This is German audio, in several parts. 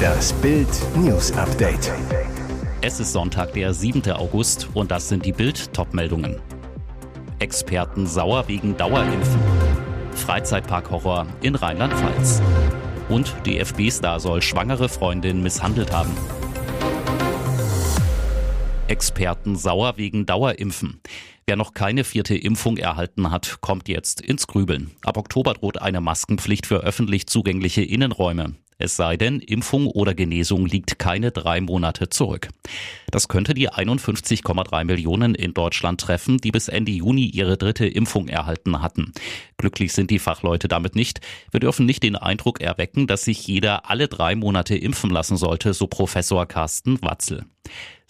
Das Bild News Update. Es ist Sonntag, der 7. August und das sind die Bild Topmeldungen. Experten sauer wegen Dauerimpfen. Freizeitpark-Horror in Rheinland-Pfalz. Und DFB-Star soll schwangere Freundin misshandelt haben. Experten sauer wegen Dauerimpfen. Wer noch keine vierte Impfung erhalten hat, kommt jetzt ins Grübeln. Ab Oktober droht eine Maskenpflicht für öffentlich zugängliche Innenräume. Es sei denn, Impfung oder Genesung liegt keine drei Monate zurück. Das könnte die 51,3 Millionen in Deutschland treffen, die bis Ende Juni ihre dritte Impfung erhalten hatten. Glücklich sind die Fachleute damit nicht. Wir dürfen nicht den Eindruck erwecken, dass sich jeder alle drei Monate impfen lassen sollte, so Professor Carsten Watzel.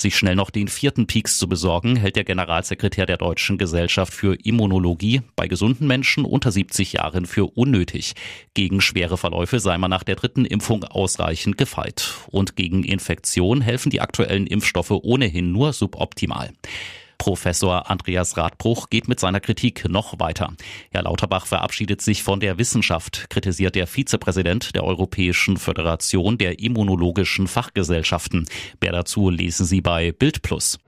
Sich schnell noch den vierten Peaks zu besorgen, hält der Generalsekretär der Deutschen Gesellschaft für Immunologie bei gesunden Menschen unter 70 Jahren für unnötig. Gegen schwere Verläufe sei man nach der dritten Impfung ausreichend gefeit. Und gegen Infektion helfen die aktuellen Impfstoffe ohnehin nur suboptimal. Professor Andreas Radbruch geht mit seiner Kritik noch weiter. Herr Lauterbach verabschiedet sich von der Wissenschaft, kritisiert der Vizepräsident der Europäischen Föderation der Immunologischen Fachgesellschaften. Mehr dazu lesen Sie bei Bild Plus.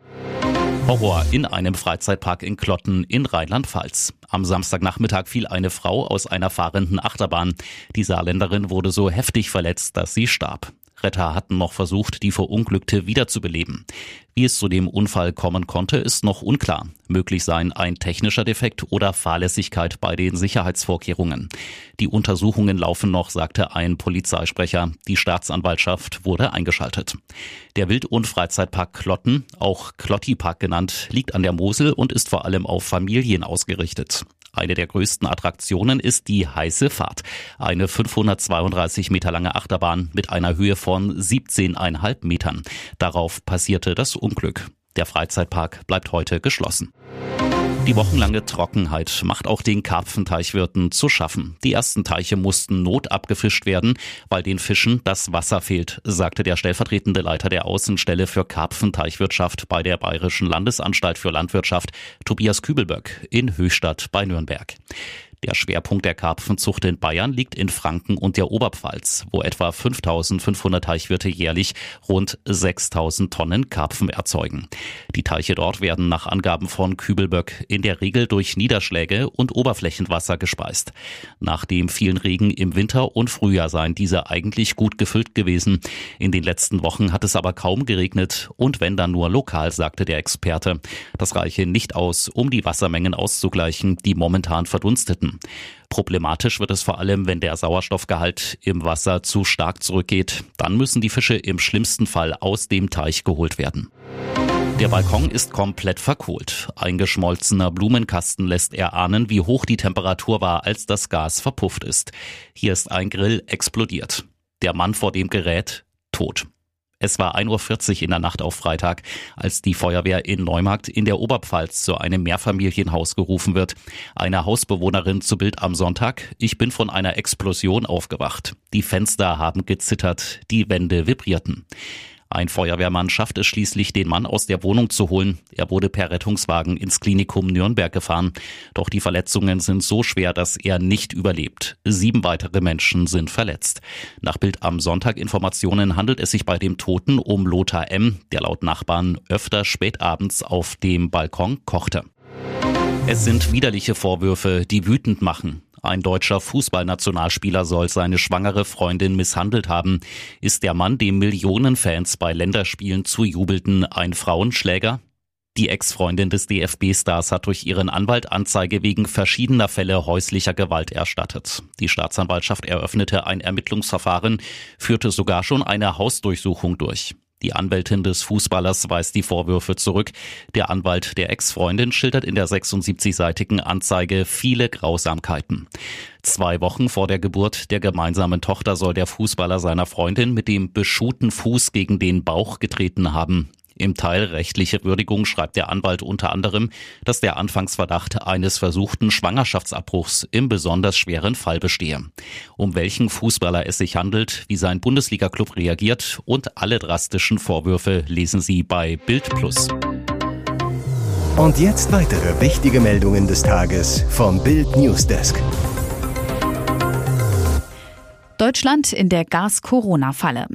Horror in einem Freizeitpark in Klotten in Rheinland-Pfalz. Am Samstagnachmittag fiel eine Frau aus einer fahrenden Achterbahn. Die Saarländerin wurde so heftig verletzt, dass sie starb. Retter hatten noch versucht, die Verunglückte wiederzubeleben. Wie es zu dem Unfall kommen konnte, ist noch unklar. Möglich seien ein technischer Defekt oder Fahrlässigkeit bei den Sicherheitsvorkehrungen. Die Untersuchungen laufen noch, sagte ein Polizeisprecher. Die Staatsanwaltschaft wurde eingeschaltet. Der Wild- und Freizeitpark Klotten, auch Klottipark genannt, liegt an der Mosel und ist vor allem auf Familien ausgerichtet. Eine der größten Attraktionen ist die heiße Fahrt. Eine 532 Meter lange Achterbahn mit einer Höhe von 17,5 Metern. Darauf passierte das Unglück. Der Freizeitpark bleibt heute geschlossen. Die wochenlange Trockenheit macht auch den Karpfenteichwirten zu schaffen. Die ersten Teiche mussten notabgefischt werden, weil den Fischen das Wasser fehlt, sagte der stellvertretende Leiter der Außenstelle für Karpfenteichwirtschaft bei der Bayerischen Landesanstalt für Landwirtschaft, Tobias Kübelböck, in Höchstadt bei Nürnberg. Der Schwerpunkt der Karpfenzucht in Bayern liegt in Franken und der Oberpfalz, wo etwa 5500 Teichwirte jährlich rund 6000 Tonnen Karpfen erzeugen. Die Teiche dort werden nach Angaben von Kübelböck in der Regel durch Niederschläge und Oberflächenwasser gespeist. Nach dem vielen Regen im Winter und Frühjahr seien diese eigentlich gut gefüllt gewesen. In den letzten Wochen hat es aber kaum geregnet und wenn dann nur lokal, sagte der Experte. Das reiche nicht aus, um die Wassermengen auszugleichen, die momentan verdunsteten. Problematisch wird es vor allem, wenn der Sauerstoffgehalt im Wasser zu stark zurückgeht. Dann müssen die Fische im schlimmsten Fall aus dem Teich geholt werden. Der Balkon ist komplett verkohlt. Ein geschmolzener Blumenkasten lässt erahnen, wie hoch die Temperatur war, als das Gas verpufft ist. Hier ist ein Grill explodiert. Der Mann vor dem Gerät tot. Es war 1.40 Uhr in der Nacht auf Freitag, als die Feuerwehr in Neumarkt in der Oberpfalz zu einem Mehrfamilienhaus gerufen wird. Eine Hausbewohnerin zu Bild am Sonntag. Ich bin von einer Explosion aufgewacht. Die Fenster haben gezittert, die Wände vibrierten. Ein Feuerwehrmann schafft es schließlich, den Mann aus der Wohnung zu holen. Er wurde per Rettungswagen ins Klinikum Nürnberg gefahren. Doch die Verletzungen sind so schwer, dass er nicht überlebt. Sieben weitere Menschen sind verletzt. Nach Bild am Sonntag Informationen handelt es sich bei dem Toten um Lothar M., der laut Nachbarn öfter spätabends auf dem Balkon kochte. Es sind widerliche Vorwürfe, die wütend machen. Ein deutscher Fußballnationalspieler soll seine schwangere Freundin misshandelt haben. Ist der Mann, dem Millionen Fans bei Länderspielen zujubelten, ein Frauenschläger? Die Ex-Freundin des DFB-Stars hat durch ihren Anwalt Anzeige wegen verschiedener Fälle häuslicher Gewalt erstattet. Die Staatsanwaltschaft eröffnete ein Ermittlungsverfahren, führte sogar schon eine Hausdurchsuchung durch. Die Anwältin des Fußballers weist die Vorwürfe zurück. Der Anwalt der Ex-Freundin schildert in der 76-seitigen Anzeige viele Grausamkeiten. Zwei Wochen vor der Geburt der gemeinsamen Tochter soll der Fußballer seiner Freundin mit dem beschuhten Fuß gegen den Bauch getreten haben. Im Teil rechtliche Würdigung schreibt der Anwalt unter anderem, dass der Anfangsverdacht eines versuchten Schwangerschaftsabbruchs im besonders schweren Fall bestehe. Um welchen Fußballer es sich handelt, wie sein Bundesliga-Club reagiert und alle drastischen Vorwürfe lesen Sie bei Bild Plus. Und jetzt weitere wichtige Meldungen des Tages vom Bild Newsdesk. Deutschland in der Gas-Corona-Falle.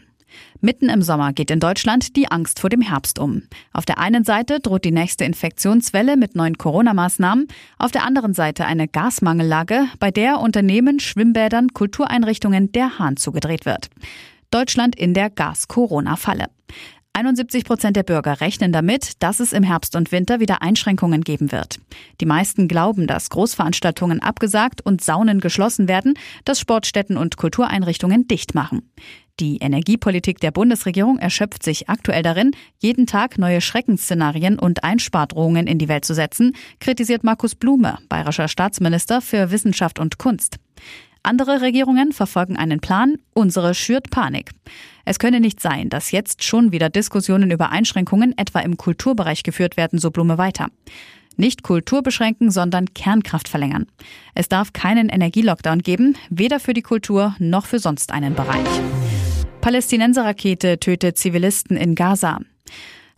Mitten im Sommer geht in Deutschland die Angst vor dem Herbst um. Auf der einen Seite droht die nächste Infektionswelle mit neuen Corona-Maßnahmen, auf der anderen Seite eine Gasmangellage, bei der Unternehmen, Schwimmbädern, Kultureinrichtungen der Hahn zugedreht wird. Deutschland in der Gas-Corona-Falle. 71 Prozent der Bürger rechnen damit, dass es im Herbst und Winter wieder Einschränkungen geben wird. Die meisten glauben, dass Großveranstaltungen abgesagt und Saunen geschlossen werden, dass Sportstätten und Kultureinrichtungen dicht machen. Die Energiepolitik der Bundesregierung erschöpft sich aktuell darin, jeden Tag neue Schreckensszenarien und Einspardrohungen in die Welt zu setzen, kritisiert Markus Blume, bayerischer Staatsminister für Wissenschaft und Kunst. Andere Regierungen verfolgen einen Plan, unsere schürt Panik. Es könne nicht sein, dass jetzt schon wieder Diskussionen über Einschränkungen etwa im Kulturbereich geführt werden, so Blume weiter. Nicht Kultur beschränken, sondern Kernkraft verlängern. Es darf keinen Energielockdown geben, weder für die Kultur noch für sonst einen Bereich. Palästinenser-Rakete tötet Zivilisten in Gaza.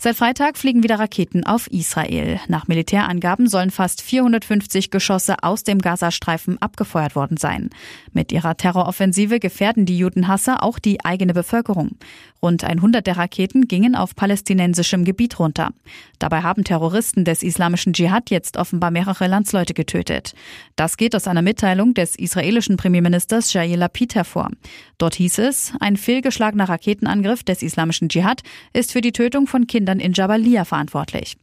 Seit Freitag fliegen wieder Raketen auf Israel. Nach Militärangaben sollen fast 450 Geschosse aus dem Gazastreifen abgefeuert worden sein. Mit ihrer Terroroffensive gefährden die Judenhasser auch die eigene Bevölkerung. Rund 100 der Raketen gingen auf palästinensischem Gebiet runter. Dabei haben Terroristen des islamischen Dschihad jetzt offenbar mehrere Landsleute getötet. Das geht aus einer Mitteilung des israelischen Premierministers Jair Lapid hervor. Dort hieß es, ein fehlgeschlagener Raketenangriff des islamischen Dschihad ist für die Tötung von Kindern Kindern in Jabalia verantwortlich.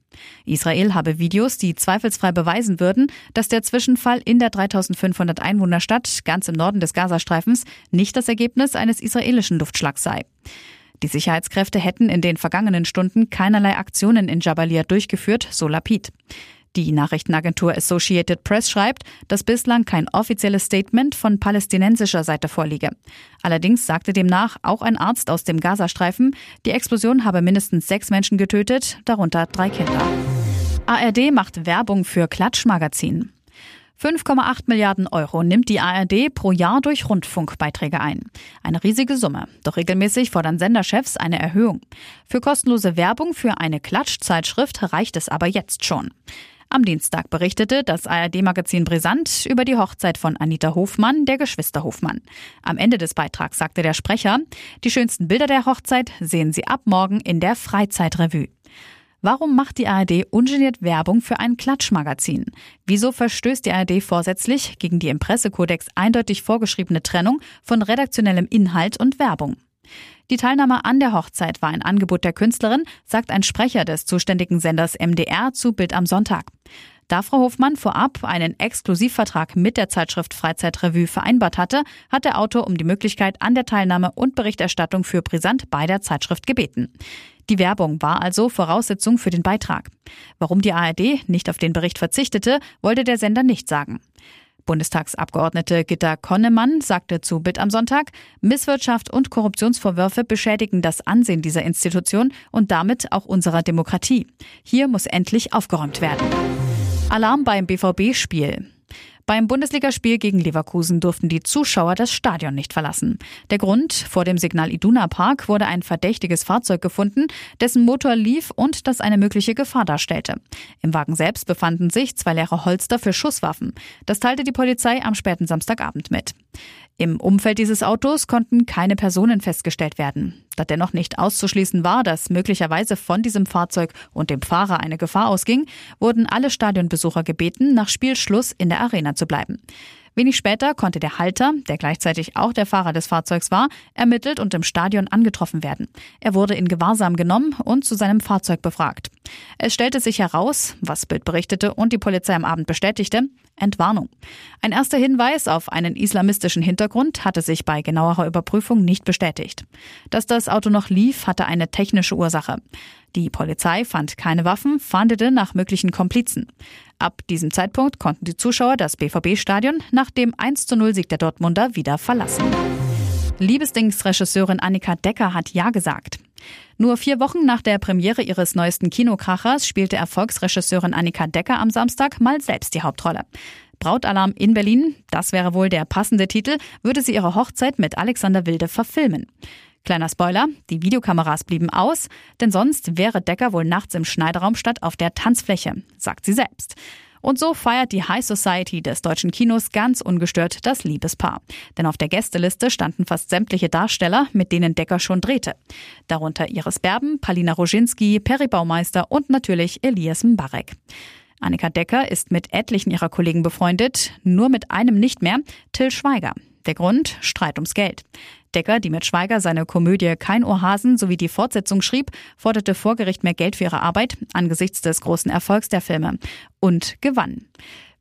Israel habe Videos, die zweifelsfrei beweisen würden, dass der Zwischenfall in der 3500 Einwohnerstadt ganz im Norden des Gazastreifens nicht das Ergebnis eines israelischen Luftschlags sei. Die Sicherheitskräfte hätten in den vergangenen Stunden keinerlei Aktionen in Jabalia durchgeführt, so Lapid. Die Nachrichtenagentur Associated Press schreibt, dass bislang kein offizielles Statement von palästinensischer Seite vorliege. Allerdings sagte demnach auch ein Arzt aus dem Gazastreifen, die Explosion habe mindestens sechs Menschen getötet, darunter drei Kinder. ARD macht Werbung für Klatschmagazin. 5,8 Milliarden Euro nimmt die ARD pro Jahr durch Rundfunkbeiträge ein. Eine riesige Summe. Doch regelmäßig fordern Senderchefs eine Erhöhung. Für kostenlose Werbung für eine Klatschzeitschrift reicht es aber jetzt schon. Am Dienstag berichtete das ARD-Magazin Brisant über die Hochzeit von Anita Hofmann, der Geschwister Hofmann. Am Ende des Beitrags sagte der Sprecher, die schönsten Bilder der Hochzeit sehen Sie ab morgen in der Freizeitrevue. Warum macht die ARD ungeniert Werbung für ein Klatschmagazin? Wieso verstößt die ARD vorsätzlich gegen die im Pressekodex eindeutig vorgeschriebene Trennung von redaktionellem Inhalt und Werbung? Die Teilnahme an der Hochzeit war ein Angebot der Künstlerin, sagt ein Sprecher des zuständigen Senders MDR zu Bild am Sonntag. Da Frau Hofmann vorab einen Exklusivvertrag mit der Zeitschrift Freizeitrevue vereinbart hatte, hat der Autor um die Möglichkeit an der Teilnahme und Berichterstattung für Brisant bei der Zeitschrift gebeten. Die Werbung war also Voraussetzung für den Beitrag. Warum die ARD nicht auf den Bericht verzichtete, wollte der Sender nicht sagen. Bundestagsabgeordnete Gitta Konnemann sagte zu Bild am Sonntag, Misswirtschaft und Korruptionsvorwürfe beschädigen das Ansehen dieser Institution und damit auch unserer Demokratie. Hier muss endlich aufgeräumt werden. Alarm beim BVB-Spiel. Beim Bundesligaspiel gegen Leverkusen durften die Zuschauer das Stadion nicht verlassen. Der Grund, vor dem Signal Iduna Park wurde ein verdächtiges Fahrzeug gefunden, dessen Motor lief und das eine mögliche Gefahr darstellte. Im Wagen selbst befanden sich zwei leere Holster für Schusswaffen. Das teilte die Polizei am späten Samstagabend mit. Im Umfeld dieses Autos konnten keine Personen festgestellt werden. Da dennoch nicht auszuschließen war, dass möglicherweise von diesem Fahrzeug und dem Fahrer eine Gefahr ausging, wurden alle Stadionbesucher gebeten, nach Spielschluss in der Arena zu bleiben. Wenig später konnte der Halter, der gleichzeitig auch der Fahrer des Fahrzeugs war, ermittelt und im Stadion angetroffen werden. Er wurde in Gewahrsam genommen und zu seinem Fahrzeug befragt. Es stellte sich heraus, was Bild berichtete und die Polizei am Abend bestätigte, Entwarnung. Ein erster Hinweis auf einen islamistischen Hintergrund hatte sich bei genauerer Überprüfung nicht bestätigt. Dass das Auto noch lief, hatte eine technische Ursache. Die Polizei fand keine Waffen, fahndete nach möglichen Komplizen. Ab diesem Zeitpunkt konnten die Zuschauer das BVB-Stadion nach dem 1 0 Sieg der Dortmunder wieder verlassen. Liebesdingsregisseurin Annika Decker hat Ja gesagt. Nur vier Wochen nach der Premiere ihres neuesten Kinokrachers spielte Erfolgsregisseurin Annika Decker am Samstag mal selbst die Hauptrolle. Brautalarm in Berlin, das wäre wohl der passende Titel, würde sie ihre Hochzeit mit Alexander Wilde verfilmen. Kleiner Spoiler, die Videokameras blieben aus, denn sonst wäre Decker wohl nachts im Schneiderraum statt auf der Tanzfläche, sagt sie selbst. Und so feiert die High Society des deutschen Kinos ganz ungestört das Liebespaar. Denn auf der Gästeliste standen fast sämtliche Darsteller, mit denen Decker schon drehte. Darunter Iris Berben, Palina Roginski, Peri Baumeister und natürlich Elias Mbarek. Annika Decker ist mit etlichen ihrer Kollegen befreundet, nur mit einem nicht mehr, Till Schweiger. Der Grund? Streit ums Geld. Decker, die mit Schweiger seine Komödie Kein Ohrhasen sowie die Fortsetzung schrieb, forderte vor Gericht mehr Geld für ihre Arbeit angesichts des großen Erfolgs der Filme und gewann.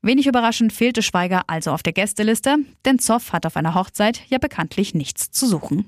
Wenig überraschend fehlte Schweiger also auf der Gästeliste, denn Zoff hat auf einer Hochzeit ja bekanntlich nichts zu suchen.